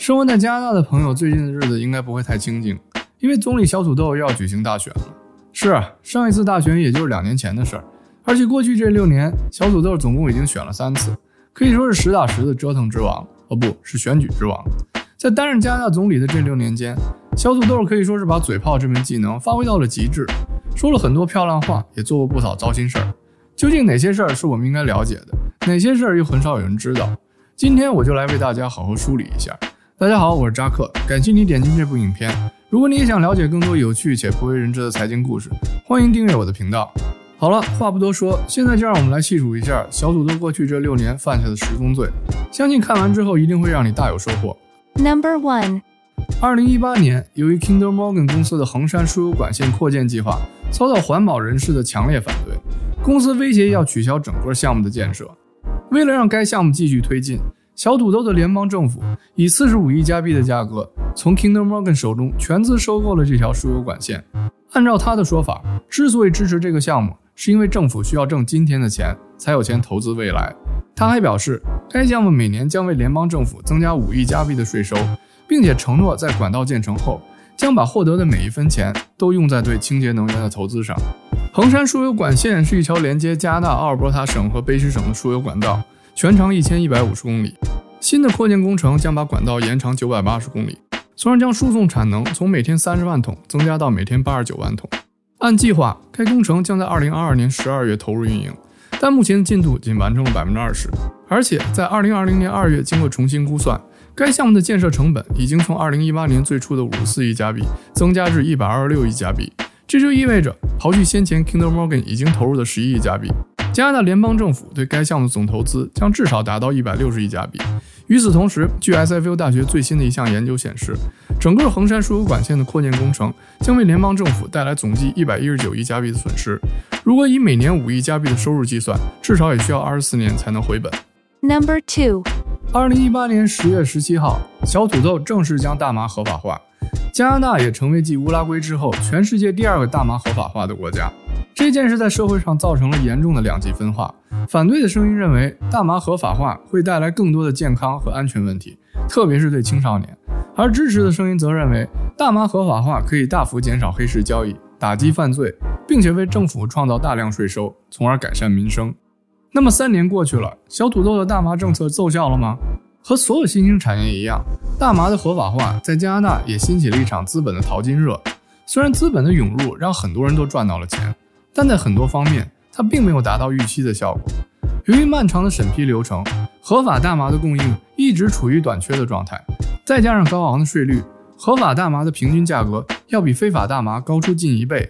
生活在加拿大的朋友，最近的日子应该不会太清静，因为总理小土豆要举行大选了。是啊，上一次大选也就是两年前的事儿，而且过去这六年，小土豆总共已经选了三次，可以说是实打实的折腾之王。哦，不是选举之王。在担任加拿大总理的这六年间，小土豆可以说是把嘴炮这门技能发挥到了极致，说了很多漂亮话，也做过不少糟心事儿。究竟哪些事儿是我们应该了解的，哪些事儿又很少有人知道？今天我就来为大家好好梳理一下。大家好，我是扎克，感谢你点进这部影片。如果你也想了解更多有趣且不为人知的财经故事，欢迎订阅我的频道。好了，话不多说，现在就让我们来细数一下小土豆过去这六年犯下的十宗罪，相信看完之后一定会让你大有收获。Number one，二零一八年，由于 Kinder Morgan 公司的衡山输油管线扩建计划遭到环保人士的强烈反对，公司威胁要取消整个项目的建设。为了让该项目继续推进，小土豆的联邦政府以四十五亿加币的价格从 Kinder Morgan 手中全资收购了这条输油管线。按照他的说法，之所以支持这个项目，是因为政府需要挣今天的钱，才有钱投资未来。他还表示，该项目每年将为联邦政府增加五亿加币的税收，并且承诺在管道建成后，将把获得的每一分钱都用在对清洁能源的投资上。衡山输油管线是一条连接加拿大阿尔伯塔省和卑诗省的输油管道。全长一千一百五十公里，新的扩建工程将把管道延长九百八十公里，从而将输送产能从每天三十万桶增加到每天八十九万桶。按计划，该工程将在二零二二年十二月投入运营，但目前的进度仅完成了百分之二十。而且在二零二零年二月经过重新估算，该项目的建设成本已经从二零一八年最初的五十四亿加币增加至一百二十六亿加币。这就意味着，刨去先前 Kinder Morgan 已经投入的十一亿加币。加拿大联邦政府对该项目的总投资将至少达到一百六十亿加币。与此同时，据 SFU 大学最新的一项研究显示，整个恒山输油管线的扩建工程将为联邦政府带来总计一百一十九亿加币的损失。如果以每年五亿加币的收入计算，至少也需要二十四年才能回本。Number two，二零一八年十月十七号，小土豆正式将大麻合法化，加拿大也成为继乌拉圭之后，全世界第二个大麻合法化的国家。这件事在社会上造成了严重的两极分化。反对的声音认为，大麻合法化会带来更多的健康和安全问题，特别是对青少年；而支持的声音则认为，大麻合法化可以大幅减少黑市交易，打击犯罪，并且为政府创造大量税收，从而改善民生。那么，三年过去了，小土豆的大麻政策奏效了吗？和所有新兴产业一样，大麻的合法化在加拿大也掀起了一场资本的淘金热。虽然资本的涌入让很多人都赚到了钱。但在很多方面，它并没有达到预期的效果。由于漫长的审批流程，合法大麻的供应一直处于短缺的状态，再加上高昂的税率，合法大麻的平均价格要比非法大麻高出近一倍。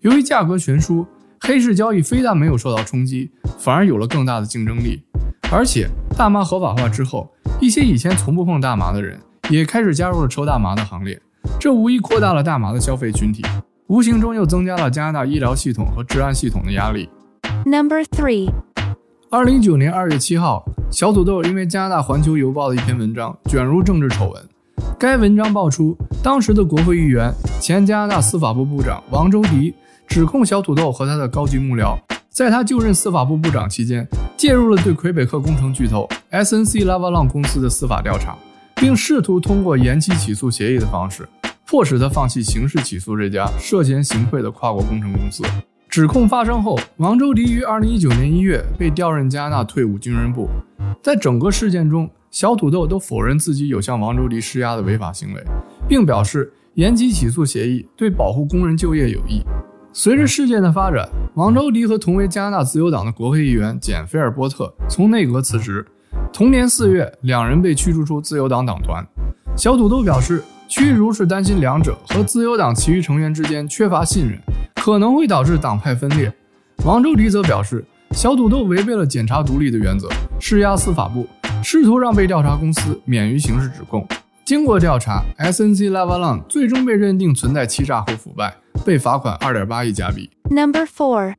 由于价格悬殊，黑市交易非但没有受到冲击，反而有了更大的竞争力。而且，大麻合法化之后，一些以前从不碰大麻的人也开始加入了抽大麻的行列，这无疑扩大了大麻的消费群体。无形中又增加了加拿大医疗系统和治安系统的压力。Number three，二零一九年二月七号，小土豆因为加拿大环球邮报的一篇文章卷入政治丑闻。该文章爆出，当时的国会议员、前加拿大司法部部长王周迪指控小土豆和他的高级幕僚，在他就任司法部部长期间，介入了对魁北克工程巨头 SNC Lavalin 公司的司法调查，并试图通过延期起诉协议的方式。迫使他放弃刑事起诉这家涉嫌行贿的跨国工程公司。指控发生后，王周迪于二零一九年一月被调任加拿大退伍军人部。在整个事件中，小土豆都否认自己有向王周迪施压的违法行为，并表示延期起诉协议对保护工人就业有益。随着事件的发展，王周迪和同为加拿大自由党的国会议员简·菲尔波特从内阁辞职。同年四月，两人被驱逐出自由党党团。小土豆表示。屈如是担心两者和自由党其余成员之间缺乏信任，可能会导致党派分裂。王周迪则表示，小土豆违背了检察独立的原则，施压司法部，试图让被调查公司免于刑事指控。经过调查，SNC Lavalin 最终被认定存在欺诈和腐败，被罚款二点八亿加币。Number four，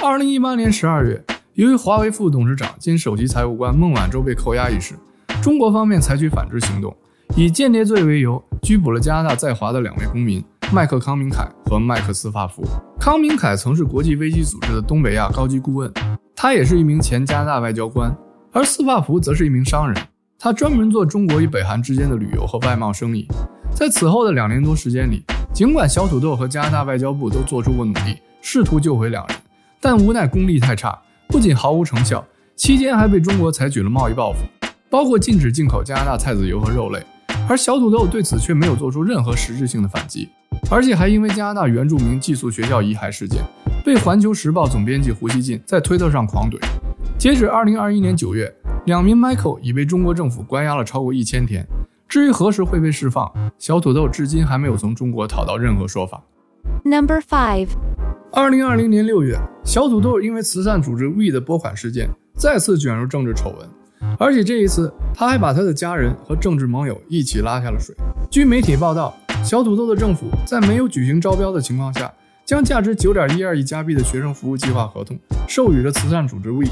二零一八年十二月，由于华为副董事长兼首席财务官孟晚舟被扣押一事，中国方面采取反制行动。以间谍罪为由，拘捕了加拿大在华的两位公民麦克康明凯和麦克斯法夫。康明凯曾是国际危机组织的东北亚高级顾问，他也是一名前加拿大外交官；而斯帕夫则是一名商人，他专门做中国与北韩之间的旅游和外贸生意。在此后的两年多时间里，尽管小土豆和加拿大外交部都做出过努力，试图救回两人，但无奈功力太差，不仅毫无成效，期间还被中国采取了贸易报复，包括禁止进口加拿大菜籽油和肉类。而小土豆对此却没有做出任何实质性的反击，而且还因为加拿大原住民寄宿学校遗骸事件，被《环球时报》总编辑胡锡进在推特上狂怼。截止二零二一年九月，两名 Michael 已被中国政府关押了超过一千天。至于何时会被释放，小土豆至今还没有从中国讨到任何说法。Number five，二零二零年六月，小土豆因为慈善组织 We 的拨款事件再次卷入政治丑闻，而且这一次他还把他的家人和政治盟友一起拉下了水。据媒体报道，小土豆的政府在没有举行招标的情况下，将价值九点一二亿加币的学生服务计划合同授予了慈善组织 We。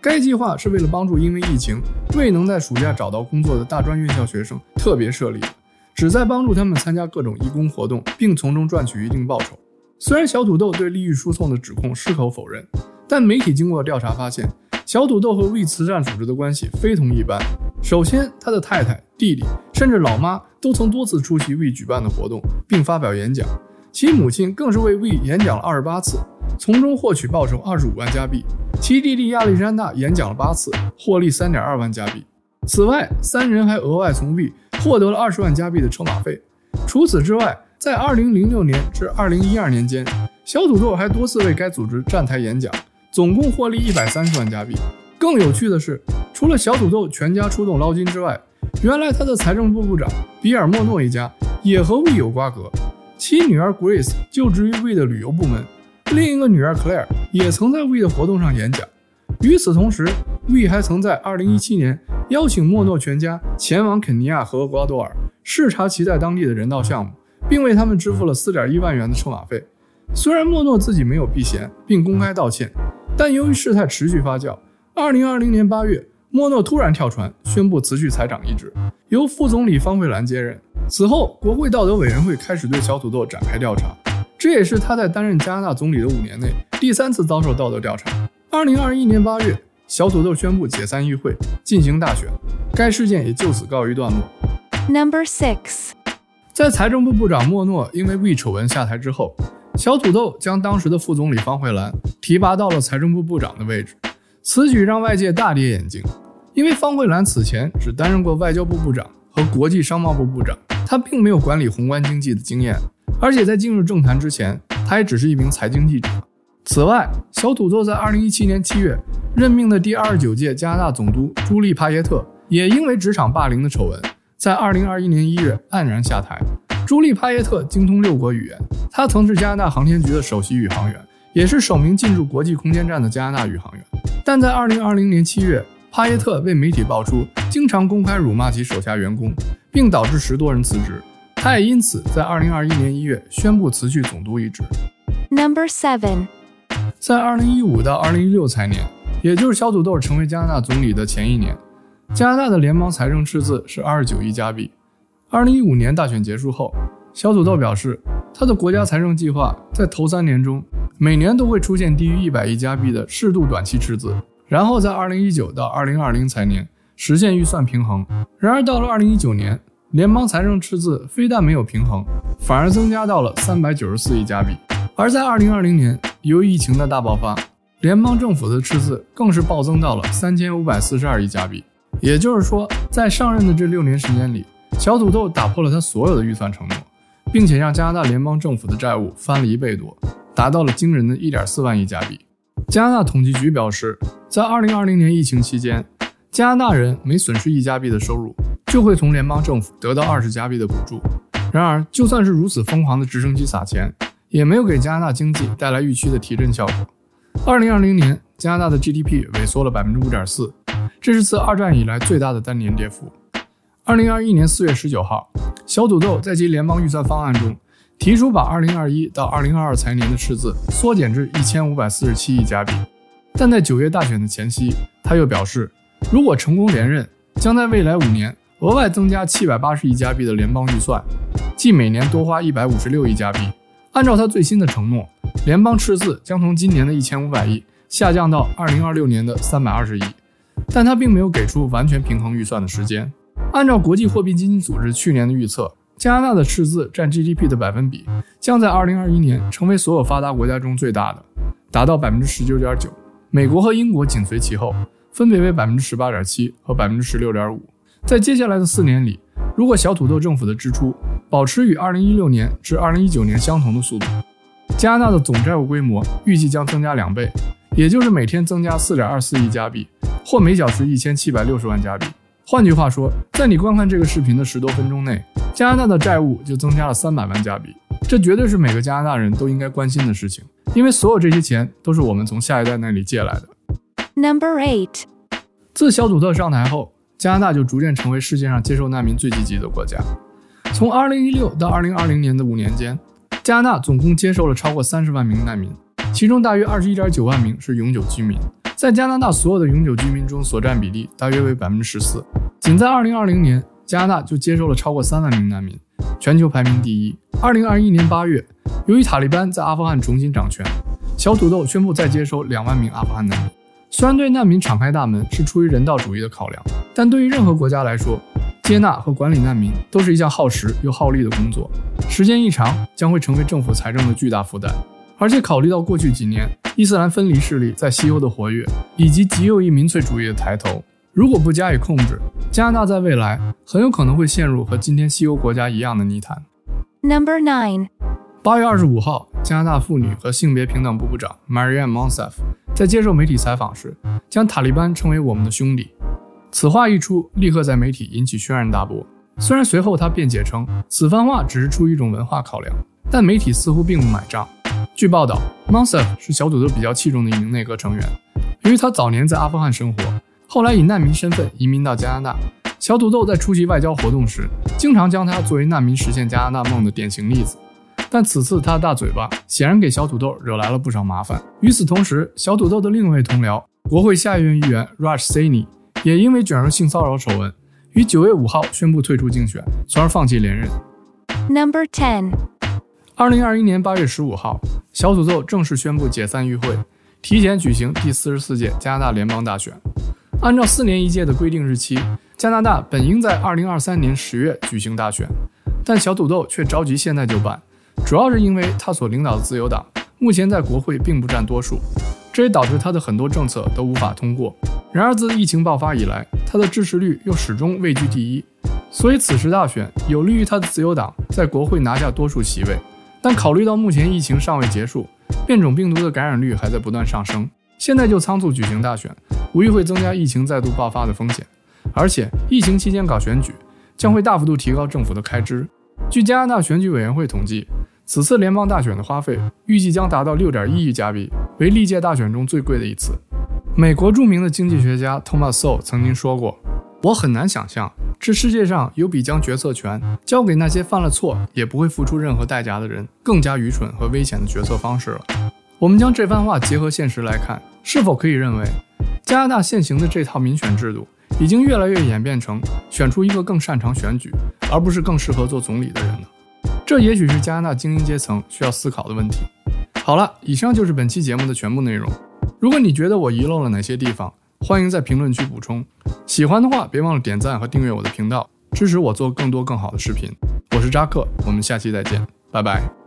该计划是为了帮助因为疫情未能在暑假找到工作的大专院校学生特别设立的，旨在帮助他们参加各种义工活动，并从中赚取一定报酬。虽然小土豆对利益输送的指控矢口否认，但媒体经过调查发现，小土豆和 We 慈善组织的关系非同一般。首先，他的太太、弟弟甚至老妈都曾多次出席 We 举办的活动，并发表演讲，其母亲更是为 We 演讲了二十八次，从中获取报酬二十五万加币。其弟弟亚历山大演讲了八次，获利三点二万加币。此外，三人还额外从 V 获得了二十万加币的车马费。除此之外，在二零零六年至二零一二年间，小土豆还多次为该组织站台演讲，总共获利一百三十万加币。更有趣的是，除了小土豆全家出动捞金之外，原来他的财政部部长比尔莫诺一家也和 V 有瓜葛，其女儿 Grace 就职于 V 的旅游部门。另一个女儿 Claire 也曾在 We 的活动上演讲。与此同时，We 还曾在2017年邀请莫诺全家前往肯尼亚和厄瓜多尔视察其在当地的人道项目，并为他们支付了4.1万元的车马费。虽然莫诺自己没有避嫌并公开道歉，但由于事态持续发酵，2020年8月，莫诺突然跳船宣布辞去财长一职，由副总理方慧兰接任。此后，国会道德委员会开始对小土豆展开调查。这也是他在担任加拿大总理的五年内第三次遭受道德调查。二零二一年八月，小土豆宣布解散议会，进行大选，该事件也就此告一段落。Number six，在财政部部长莫诺因为 We 丑闻下台之后，小土豆将当时的副总理方慧兰提拔到了财政部部长的位置，此举让外界大跌眼镜，因为方慧兰此前只担任过外交部部长和国际商贸部部长，她并没有管理宏观经济的经验。而且在进入政坛之前，他也只是一名财经记者。此外，小土豆在2017年7月任命的第二十九届加拿大总督朱莉·帕耶特，也因为职场霸凌的丑闻，在2021年1月黯然下台。朱莉·帕耶特精通六国语言，她曾是加拿大航天局的首席宇航员，也是首名进驻国际空间站的加拿大宇航员。但在2020年7月，帕耶特被媒体爆出经常公开辱骂其手下员工，并导致十多人辞职。他也因此在二零二一年一月宣布辞去总督一职。Number seven，在二零一五到二零一六财年，也就是小土豆成为加拿大总理的前一年，加拿大的联邦财政赤字是二十九亿加币。二零一五年大选结束后，小土豆表示，他的国家财政计划在头三年中每年都会出现低于一百亿加币的适度短期赤字，然后在二零一九到二零二零财年实现预算平衡。然而到了二零一九年，联邦财政赤字非但没有平衡，反而增加到了394亿加币。而在2020年，由于疫情的大爆发，联邦政府的赤字更是暴增到了3542亿加币。也就是说，在上任的这六年时间里，小土豆打破了他所有的预算承诺，并且让加拿大联邦政府的债务翻了一倍多，达到了惊人的1.4万亿加币。加拿大统计局表示，在2020年疫情期间，加拿大人每损失一加币的收入，就会从联邦政府得到二十加币的补助。然而，就算是如此疯狂的直升机撒钱，也没有给加拿大经济带来预期的提振效果。二零二零年，加拿大的 GDP 萎缩了百分之五点四，这是自二战以来最大的单年跌幅。二零二一年四月十九号，小土豆在其联邦预算方案中提出把二零二一到二零二二财年的赤字缩减至一千五百四十七亿加币，但在九月大选的前夕，他又表示，如果成功连任，将在未来五年额外增加七百八十亿加币的联邦预算，即每年多花一百五十六亿加币。按照他最新的承诺，联邦赤字将从今年的一千五百亿下降到二零二六年的三百二十亿。但他并没有给出完全平衡预算的时间。按照国际货币基金组织去年的预测，加拿大的赤字占 GDP 的百分比将在2021年成为所有发达国家中最大的，达到百分之十九点九。美国和英国紧随其后，分别为百分之十八点七和百分之十六点五。在接下来的四年里，如果小土豆政府的支出保持与2016年至2019年相同的速度，加拿大的总债务规模预计将增加两倍，也就是每天增加4.24亿加币，或每小时1760万加币。换句话说，在你观看这个视频的十多分钟内，加拿大的债务就增加了300万加币。这绝对是每个加拿大人都应该关心的事情，因为所有这些钱都是我们从下一代那里借来的。Number eight，自小土豆上台后，加拿大就逐渐成为世界上接受难民最积极的国家。从2016到2020年的五年间，加拿大总共接受了超过30万名难民，其中大约21.9万名是永久居民。在加拿大所有的永久居民中所占比例大约为百分之十四。仅在2020年，加拿大就接收了超过3万名难民，全球排名第一。2021年8月，由于塔利班在阿富汗重新掌权，小土豆宣布再接收2万名阿富汗难民。虽然对难民敞开大门是出于人道主义的考量，但对于任何国家来说，接纳和管理难民都是一项耗时又耗力的工作，时间一长将会成为政府财政的巨大负担。而且考虑到过去几年伊斯兰分离势力在西欧的活跃，以及极右翼民粹主义的抬头，如果不加以控制，加拿大在未来很有可能会陷入和今天西欧国家一样的泥潭。Number nine，八月二十五号，加拿大妇女和性别平等部部长 Marianne Monsef 在接受媒体采访时，将塔利班称为我们的兄弟。此话一出，立刻在媒体引起轩然大波。虽然随后他辩解称此番话只是出于一种文化考量，但媒体似乎并不买账。据报道，Monsef 是小土豆比较器重的一名内阁成员，由于他早年在阿富汗生活，后来以难民身份移民到加拿大。小土豆在出席外交活动时，经常将他作为难民实现加拿大梦的典型例子。但此次他的大嘴巴显然给小土豆惹来了不少麻烦。与此同时，小土豆的另一位同僚，国会下议院议员 Rush Saini 也因为卷入性骚扰丑闻，于九月五号宣布退出竞选，从而放弃连任。Number ten，二零二一年八月十五号，小土豆正式宣布解散议会，提前举行第四十四届加拿大联邦大选。按照四年一届的规定日期，加拿大本应在二零二三年十月举行大选，但小土豆却着急现在就办，主要是因为他所领导的自由党目前在国会并不占多数，这也导致他的很多政策都无法通过。然而自疫情爆发以来，他的支持率又始终位居第一，所以此时大选有利于他的自由党在国会拿下多数席位。但考虑到目前疫情尚未结束，变种病毒的感染率还在不断上升，现在就仓促举行大选，无疑会增加疫情再度爆发的风险。而且，疫情期间搞选举将会大幅度提高政府的开支。据加拿大选举委员会统计，此次联邦大选的花费预计将达到6.1亿加币，为历届大选中最贵的一次。美国著名的经济学家 Thomas Sowell 曾经说过：“我很难想象，这世界上有比将决策权交给那些犯了错也不会付出任何代价的人更加愚蠢和危险的决策方式了。”我们将这番话结合现实来看，是否可以认为，加拿大现行的这套民选制度已经越来越演变成选出一个更擅长选举，而不是更适合做总理的人呢？这也许是加拿大精英阶层需要思考的问题。好了，以上就是本期节目的全部内容。如果你觉得我遗漏了哪些地方，欢迎在评论区补充。喜欢的话，别忘了点赞和订阅我的频道，支持我做更多更好的视频。我是扎克，我们下期再见，拜拜。